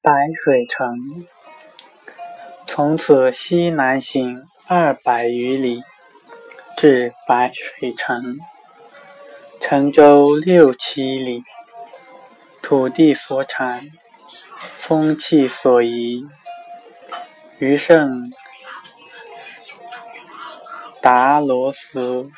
白水城。从此西南行二百余里，至白水城。城周六七里，土地所产，风气所宜，余盛达罗斯。